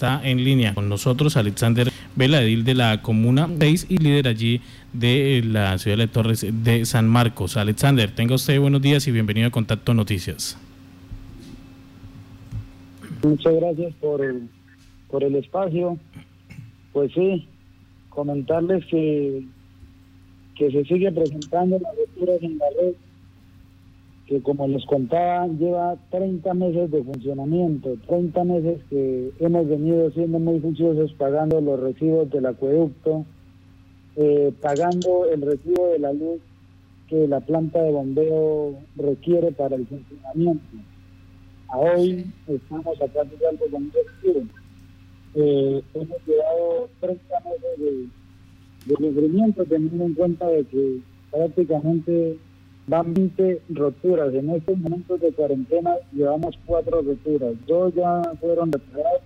Está en línea con nosotros Alexander Vela, edil de la Comuna 6 y líder allí de la ciudad de Torres de San Marcos. Alexander, tenga usted buenos días y bienvenido a Contacto Noticias. Muchas gracias por el, por el espacio. Pues sí, comentarles que, que se sigue presentando las rupturas en la red que como les contaba, lleva 30 meses de funcionamiento, 30 meses que hemos venido siendo muy juiciosos pagando los recibos del acueducto, eh, pagando el recibo de la luz que la planta de bombeo requiere para el funcionamiento. A hoy estamos acá algo con un recibo. Eh, hemos llevado 30 meses de, de sufrimiento teniendo en cuenta de que prácticamente Van 20 roturas. En estos momentos de cuarentena llevamos cuatro roturas. Dos ya fueron reparadas,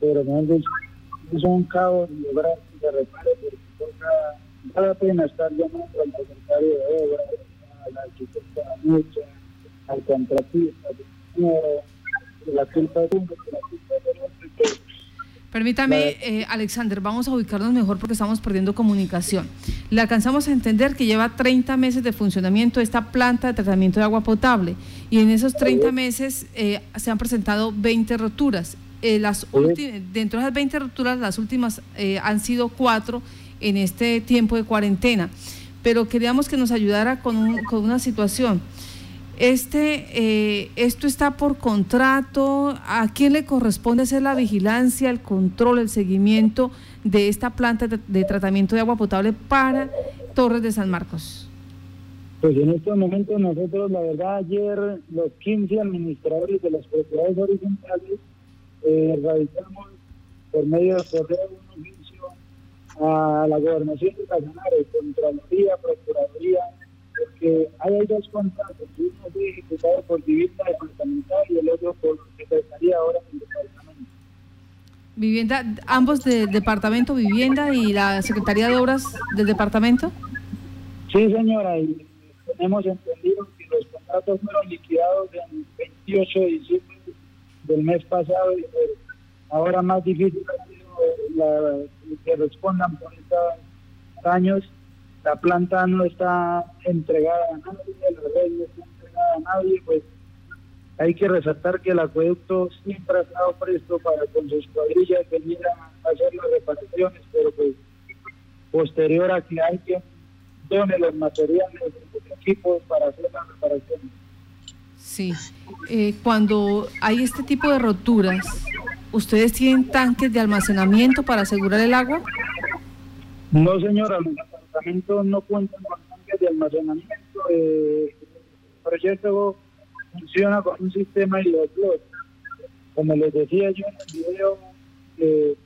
pero no es un caos lograr que se repare porque toca, vale la pena estar llamando al secretario de obras, a la arquitecta mucha, al contratista, la culpa de la culpa de. Permítame, eh, Alexander, vamos a ubicarnos mejor porque estamos perdiendo comunicación. Le alcanzamos a entender que lleva 30 meses de funcionamiento esta planta de tratamiento de agua potable y en esos 30 meses eh, se han presentado 20 roturas. Eh, las dentro de esas 20 roturas, las últimas han sido cuatro en este tiempo de cuarentena. Pero queríamos que nos ayudara con, con una situación. Este, eh, esto está por contrato. ¿A quién le corresponde hacer la vigilancia, el control, el seguimiento de esta planta de, tratamiento de agua potable para Torres de San Marcos? Pues en estos momentos nosotros, la verdad, ayer los 15 administradores de las propiedades horizontales eh, realizamos por medio de correo un oficio a la gobernación de Casanare, Contraloría, Procuraduría, porque hay dos contratos, uno fue ejecutado por vivienda departamental y el otro por secretaría ahora en departamento. Vivienda, ambos de departamento, vivienda y la Secretaría de Obras del departamento. Sí, señora, y tenemos entendido que los contratos fueron liquidados el 28 de diciembre del mes pasado y pues, ahora más difícil ha sido la, que respondan por estos años la planta no está entregada a nadie, la red no está entregada a nadie, pues hay que resaltar que el acueducto siempre ha estado presto para con sus cuadrillas venir a hacer las reparaciones, pero pues posterior a que alguien done los materiales, los equipos para hacer las reparaciones. Sí, eh, cuando hay este tipo de roturas, ¿ustedes tienen tanques de almacenamiento para asegurar el agua? No, señora, no cuentan con tanques de almacenamiento. Eh, el proyecto funciona con un sistema hidroflot. Como les decía yo en el video, eh,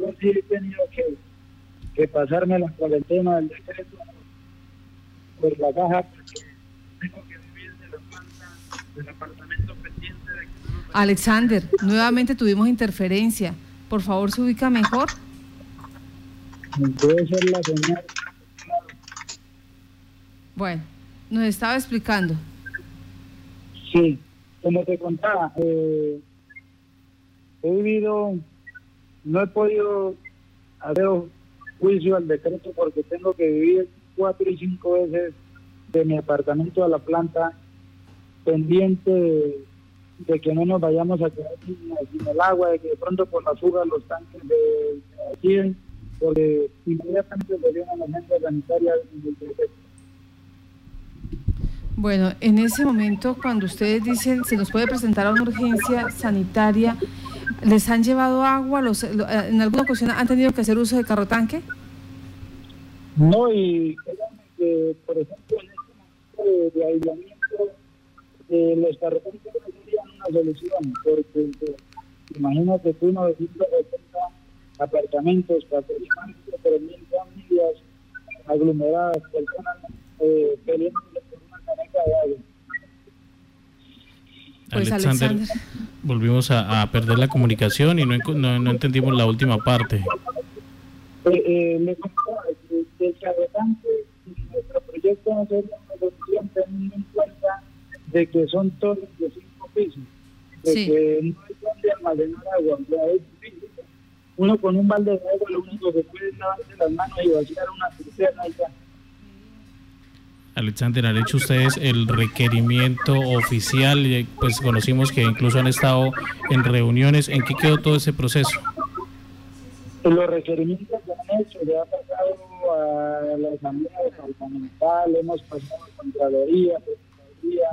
yo sí he tenido que, que pasarme la cuarentena del decreto por la caja porque tengo que vivir de la planta del apartamento pendiente de Alexander, nuevamente tuvimos interferencia. Por favor, se ubica mejor. Puede ser la señal. Bueno, nos estaba explicando. Sí, como te contaba, eh, he vivido, no he podido hacer juicio al decreto porque tengo que vivir cuatro y cinco veces de mi apartamento a la planta pendiente de, que no nos vayamos a quedar sin, el agua, de que de pronto por la fuga los tanques de, aquí, porque inmediatamente se dio una emergencia sanitaria en el decreto. Bueno, en ese momento, cuando ustedes dicen se nos puede presentar a una urgencia sanitaria, ¿les han llevado agua? Los, eh, ¿En alguna ocasión han tenido que hacer uso de carro tanque? No, y por ejemplo, en este momento de, aislamiento, eh, los carrotanques no serían una solución, porque eh, imagínate tú 980 apartamentos, 4.000 familias aglomeradas, personas eh, peleando pues Alexander, volvimos a, perder la comunicación y no, no, entendimos la última parte. Eh, eh, le contaba que el carretante nuestro proyecto no sería una solución teniendo en cuenta de que son torres de cinco pisos, de que no hay donde almacenar agua, o sea, es uno con un balde de agua lo único que puede es lavarse las manos y vaciar una cisterna y ya. Alexander, ¿han hecho ustedes el requerimiento oficial? Pues conocimos que incluso han estado en reuniones. ¿En qué quedó todo ese proceso? Los requerimientos que han hecho, ya ha pasado a la Asamblea Departamental, hemos pasado a Contraloría, Procuraduría,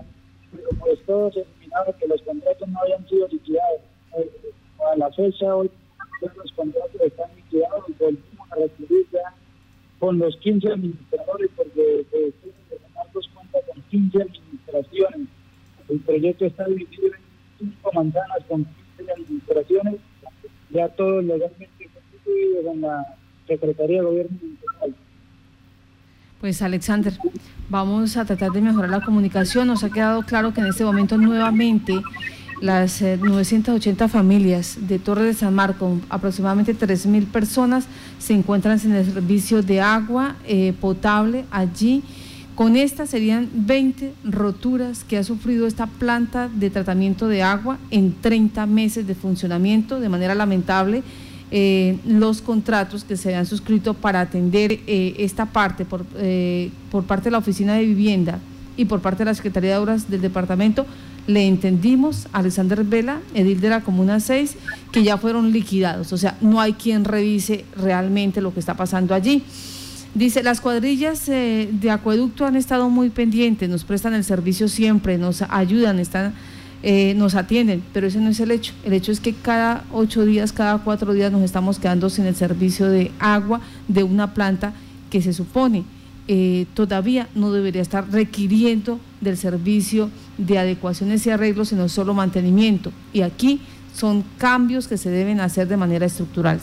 pero pues todo se eliminado que los contratos no habían sido liquidados. Eh, a la fecha, hoy los contratos están liquidados y volvimos a recibir ya con los 15 administradores, porque con 15 administraciones. El proyecto está dividido en cinco manzanas con 15 administraciones, ya todos legalmente constituidos en la Secretaría de Gobierno Municipal. Pues Alexander, vamos a tratar de mejorar la comunicación. Nos ha quedado claro que en este momento nuevamente las 980 eh, familias de Torre de San Marco, aproximadamente 3.000 personas, se encuentran sin el servicio de agua eh, potable allí. Con esta serían 20 roturas que ha sufrido esta planta de tratamiento de agua en 30 meses de funcionamiento, de manera lamentable. Eh, los contratos que se han suscrito para atender esta parte por, por parte de la Oficina de Vivienda y por parte de la Secretaría de Obras del Departamento le entendimos a Alexander Vela, edil de la Comuna 6, que ya fueron liquidados. O sea, no hay quien revise realmente lo que está pasando allí. Dice, las cuadrillas eh, de acueducto han estado muy pendientes, nos prestan el servicio siempre, nos ayudan, están, eh, nos atienden, pero ese no es el hecho. El hecho es que cada ocho días, cada cuatro días nos estamos quedando sin el servicio de agua de una planta que se supone eh, todavía no debería estar requiriendo del servicio de adecuaciones y arreglos, sino solo mantenimiento. Y aquí son cambios que se deben hacer de manera estructural.